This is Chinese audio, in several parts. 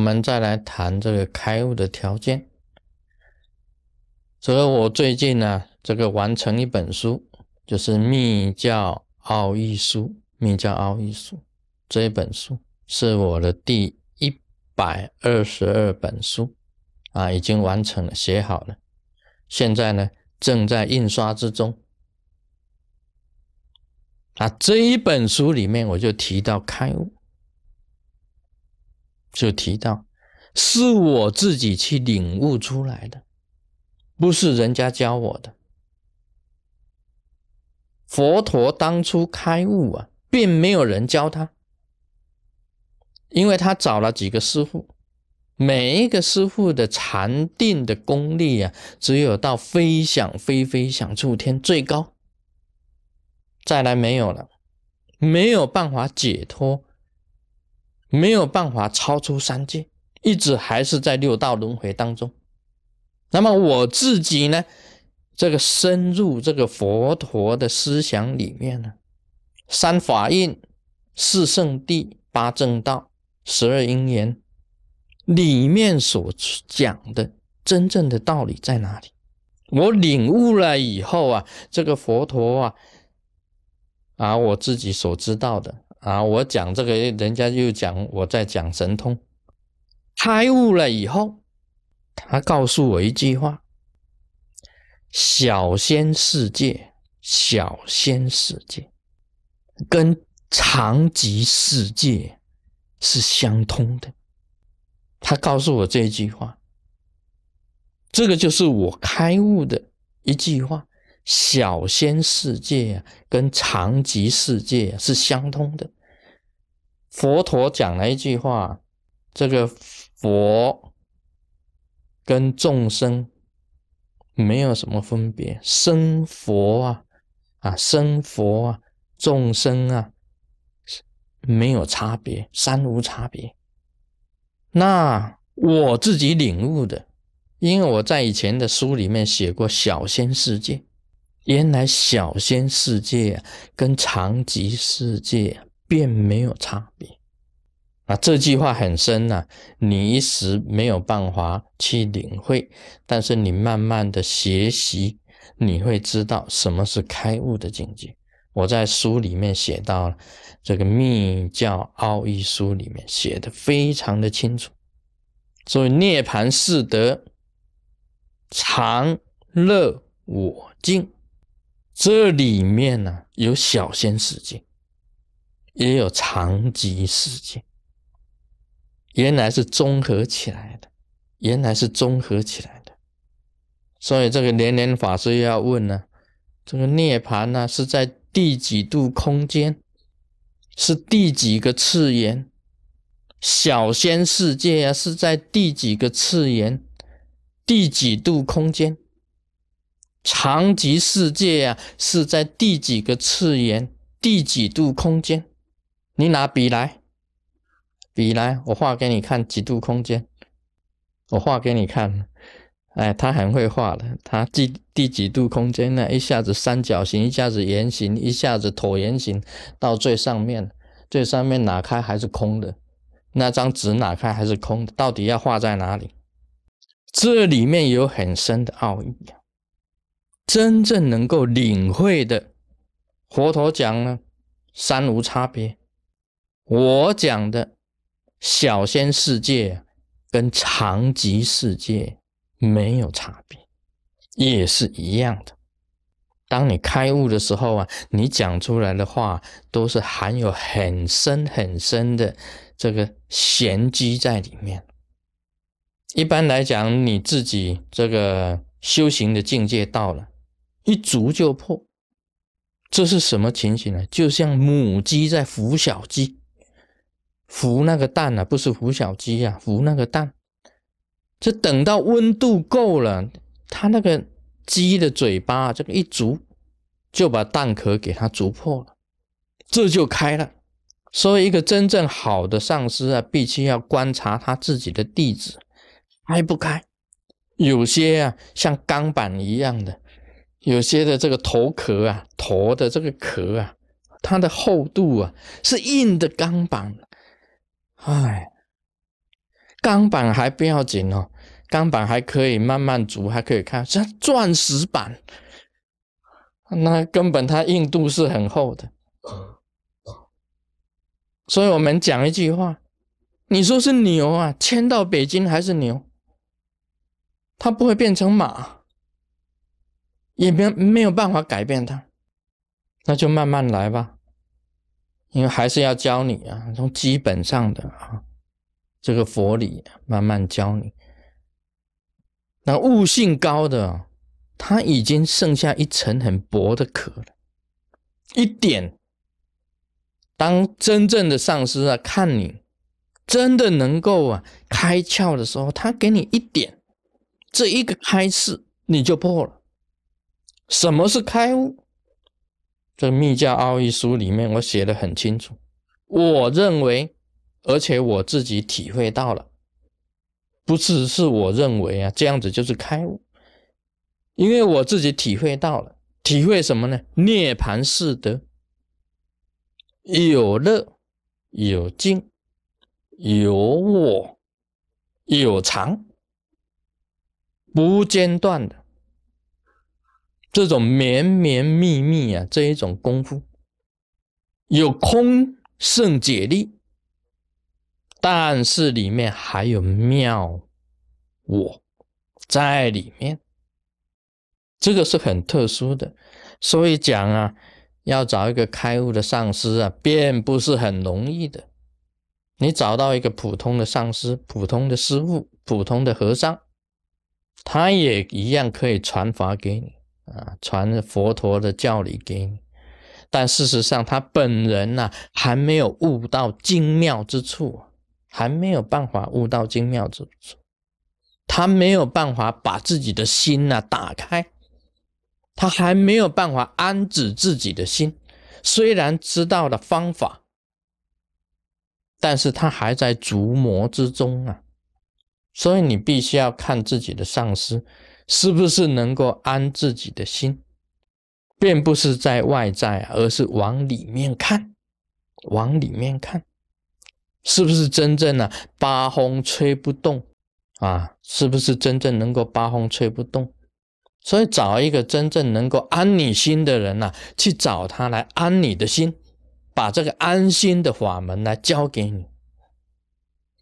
我们再来谈这个开悟的条件。这个我最近呢，这个完成一本书，就是《密教奥义书》。《密教奥义书》这一本书是我的第一百二十二本书啊，已经完成了，写好了，现在呢正在印刷之中。啊，这一本书里面我就提到开悟，就提到是我自己去领悟出来的。不是人家教我的，佛陀当初开悟啊，并没有人教他，因为他找了几个师傅，每一个师傅的禅定的功力啊，只有到飞想飞飞想触天最高，再来没有了，没有办法解脱，没有办法超出三界，一直还是在六道轮回当中。那么我自己呢，这个深入这个佛陀的思想里面呢，三法印、四圣谛、八正道、十二因缘里面所讲的真正的道理在哪里？我领悟了以后啊，这个佛陀啊，啊，我自己所知道的啊，我讲这个，人家又讲我在讲神通，开悟了以后。他告诉我一句话：“小仙世界，小仙世界跟长极世界是相通的。”他告诉我这句话，这个就是我开悟的一句话：“小仙世界跟长极世界是相通的。”佛陀讲了一句话：“这个佛。”跟众生没有什么分别，生佛啊，啊生佛啊，众生啊，没有差别，三无差别。那我自己领悟的，因为我在以前的书里面写过小仙世界，原来小仙世界跟长吉世界并没有差别。啊，这句话很深呐，你一时没有办法去领会，但是你慢慢的学习，你会知道什么是开悟的境界。我在书里面写到了这个密教奥义书里面写的非常的清楚，所以涅盘四德、常乐我净，这里面呢有小仙世界，也有长极世界。原来是综合起来的，原来是综合起来的，所以这个连连法师又要问呢：这个涅盘呢是在第几度空间？是第几个次元？小仙世界啊是在第几个次元？第几度空间？长极世界啊是在第几个次元？第几度空间？你拿笔来。笔来，我画给你看几度空间。我画给你看，哎，他很会画的。他第第几度空间呢？一下子三角形，一下子圆形，一下子椭圆形，到最上面，最上面哪开还是空的？那张纸哪开还是空的？到底要画在哪里？这里面有很深的奥义啊！真正能够领会的，佛陀讲呢，三无差别。我讲的。小仙世界跟长极世界没有差别，也是一样的。当你开悟的时候啊，你讲出来的话都是含有很深很深的这个玄机在里面。一般来讲，你自己这个修行的境界到了，一足就破。这是什么情形呢？就像母鸡在孵小鸡。孵那个蛋啊，不是孵小鸡啊，孵那个蛋。这等到温度够了，它那个鸡的嘴巴这个一啄，就把蛋壳给它啄破了，这就开了。所以，一个真正好的上司啊，必须要观察他自己的弟子开不开。有些啊，像钢板一样的；有些的这个头壳啊，头的这个壳啊，它的厚度啊，是硬的钢板。哎，钢板还不要紧哦，钢板还可以慢慢煮，还可以看。像钻石板，那根本它硬度是很厚的。所以我们讲一句话：你说是牛啊，迁到北京还是牛？它不会变成马，也没没有办法改变它，那就慢慢来吧。因为还是要教你啊，从基本上的啊，这个佛理慢慢教你。那悟性高的，他已经剩下一层很薄的壳了，一点。当真正的上师啊，看你真的能够啊开窍的时候，他给你一点，这一个开示你就破了。什么是开悟？这《密教奥义书》里面我写的很清楚，我认为，而且我自己体会到了，不是是我认为啊，这样子就是开悟，因为我自己体会到了，体会什么呢？涅盘是德，有乐，有静，有我，有常，不间断的。这种绵绵密密啊，这一种功夫，有空胜解力，但是里面还有妙我在里面，这个是很特殊的。所以讲啊，要找一个开悟的上师啊，并不是很容易的。你找到一个普通的上师、普通的师傅、普通的和尚，他也一样可以传法给你。啊，传佛陀的教理给你，但事实上他本人呢，还没有悟到精妙之处，还没有办法悟到精妙之处，他没有办法把自己的心呢打开，他还没有办法安止自己的心，虽然知道了方法，但是他还在逐魔之中啊，所以你必须要看自己的上师。是不是能够安自己的心，并不是在外在，而是往里面看，往里面看，是不是真正的八风吹不动啊？是不是真正能够八风吹不动？所以找一个真正能够安你心的人呐，去找他来安你的心，把这个安心的法门来教给你。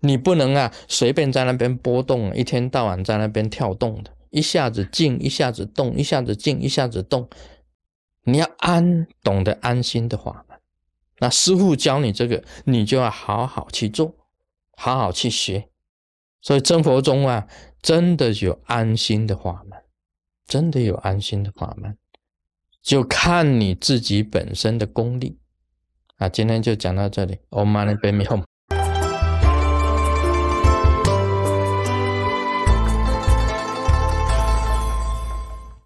你不能啊，随便在那边波动，一天到晚在那边跳动的。一下子静，一下子动，一下子静，一下子动。你要安，懂得安心的法门。那师傅教你这个，你就要好好去做，好好去学。所以真佛中啊，真的有安心的法门，真的有安心的法门，就看你自己本身的功力。啊，今天就讲到这里。Om Mani Padme Hum。